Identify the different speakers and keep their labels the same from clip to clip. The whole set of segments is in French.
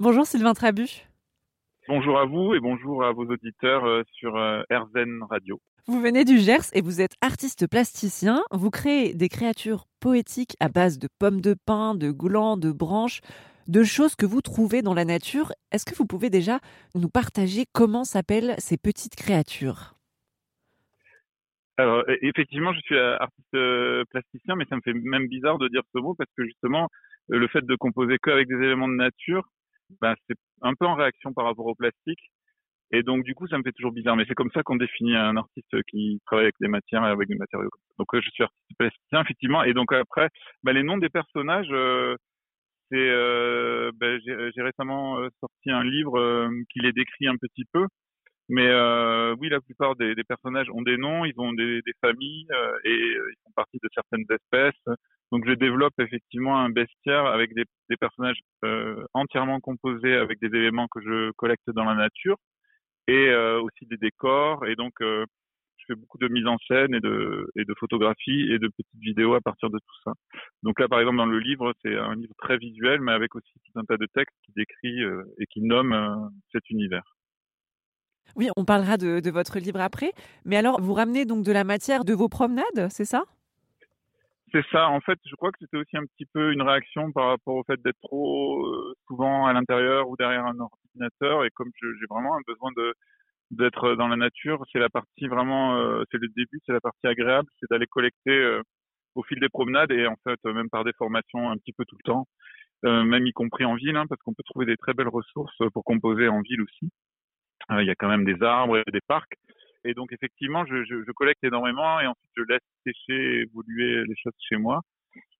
Speaker 1: Bonjour Sylvain Trabu.
Speaker 2: Bonjour à vous et bonjour à vos auditeurs euh, sur euh, RZN Radio.
Speaker 1: Vous venez du Gers et vous êtes artiste plasticien. Vous créez des créatures poétiques à base de pommes de pin, de glands, de branches, de choses que vous trouvez dans la nature. Est-ce que vous pouvez déjà nous partager comment s'appellent ces petites créatures?
Speaker 2: Alors e, effectivement, je suis artiste euh, plasticien, mais ça me fait même bizarre de dire ce mot parce que justement, le fait de composer que avec des éléments de nature, ben, c'est un peu en réaction par rapport au plastique. Et donc, du coup, ça me fait toujours bizarre. Mais c'est comme ça qu'on définit un artiste qui travaille avec des matières et avec des matériaux. Donc, euh, je suis artiste plasticien, effectivement. Et donc, après, bah, les noms des personnages, euh, c'est, euh, bah, j'ai récemment euh, sorti un livre qui les décrit un petit peu. Mais oui, la plupart des, des, personnages ont des noms, ils ont des, des familles et ils font partie de certaines espèces. Donc je développe effectivement un bestiaire avec des, des personnages euh, entièrement composés avec des éléments que je collecte dans la nature et euh, aussi des décors. Et donc euh, je fais beaucoup de mise en scène et de, et de photographie et de petites vidéos à partir de tout ça. Donc là par exemple dans le livre c'est un livre très visuel mais avec aussi tout un tas de textes qui décrit euh, et qui nomme euh, cet univers.
Speaker 1: Oui, on parlera de, de votre livre après. Mais alors, vous ramenez donc de la matière de vos promenades, c'est ça?
Speaker 2: C'est ça. En fait, je crois que c'était aussi un petit peu une réaction par rapport au fait d'être trop euh, souvent à l'intérieur ou derrière un ordinateur. Et comme j'ai vraiment un besoin de d'être dans la nature, c'est la partie vraiment, euh, c'est le début, c'est la partie agréable, c'est d'aller collecter euh, au fil des promenades et en fait même par des formations un petit peu tout le temps, même y compris en ville, hein, parce qu'on peut trouver des très belles ressources pour composer en ville aussi. Il y a quand même des arbres et des parcs. Et donc effectivement, je, collecte énormément et ensuite je laisse sécher, évoluer les choses chez moi.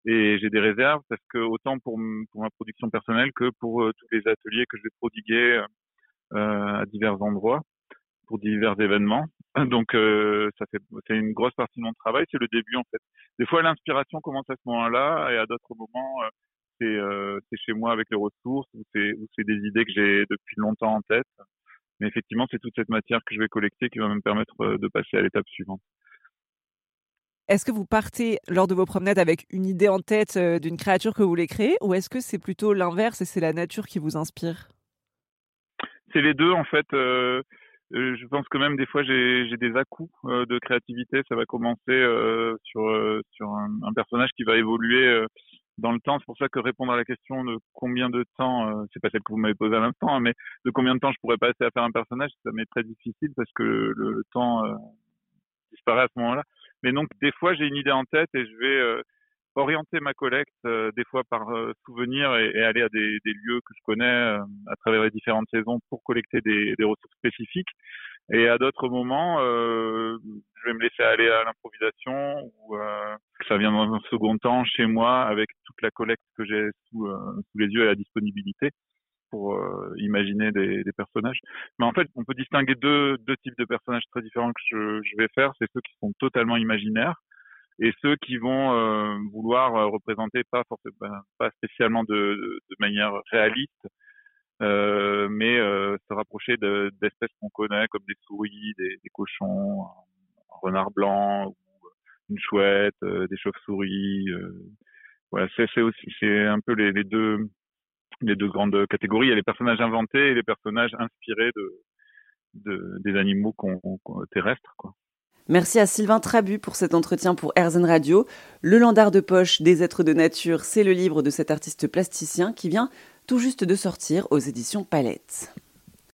Speaker 2: Et j'ai des réserves parce que autant pour, ma production personnelle que pour euh, tous les ateliers que je vais prodiguer euh, à divers endroits pour divers événements. Donc euh, ça fait c'est une grosse partie de mon travail, c'est le début en fait. Des fois l'inspiration commence à ce moment-là et à d'autres moments euh, c'est euh, chez moi avec les ressources ou c'est des idées que j'ai depuis longtemps en tête. Mais effectivement, c'est toute cette matière que je vais collecter qui va me permettre euh, de passer à l'étape suivante.
Speaker 1: Est-ce que vous partez lors de vos promenades avec une idée en tête euh, d'une créature que vous voulez créer ou est-ce que c'est plutôt l'inverse et c'est la nature qui vous inspire?
Speaker 2: C'est les deux en fait. Euh, je pense que même des fois j'ai des à-coups de créativité. Ça va commencer sur, sur un, un, personnage qui va évoluer dans le temps. C'est pour ça que répondre à la question de combien de temps, euh, c'est pas celle que vous m'avez posée à l'instant, hein, mais de combien de temps je pourrais passer à faire un personnage, ça m'est très difficile parce que le, le temps euh, disparaît à ce moment-là. Mais donc des fois j'ai une idée en tête et je vais euh, orienter ma collecte euh, des fois par euh, souvenir et, et, aller à des, des, lieux que je connais à travers les différentes saisons pour collecter des, des ressources spécifiques. Et à d'autres moments, euh, je vais me laisser aller à l'improvisation ou euh, ça vient dans un second temps chez moi avec toute la collecte que j'ai sous, euh, sous les yeux et la disponibilité pour euh, imaginer des, des, personnages. Mais en fait, on peut distinguer deux, deux types de personnages très différents que je, je vais faire. C'est ceux qui sont totalement imaginaires et ceux qui vont euh, vouloir représenter pas forcément, pas spécialement de, de manière réaliste, euh, mais euh, se rapprocher d'espèces qu'on connaît comme des souris, des, cochons, un renard blanc, ou une chouette, euh, des chauves-souris. voilà, c'est aussi c'est un peu les, deux les deux grandes catégories. Il y a les personnages inventés et les personnages inspirés de, de des animaux terrestres.
Speaker 1: Merci à Sylvain Trabu pour cet entretien pour RZN Radio. Le Landard de poche des êtres de nature, c'est le livre de cet artiste plasticien qui vient tout juste de sortir aux éditions Palette.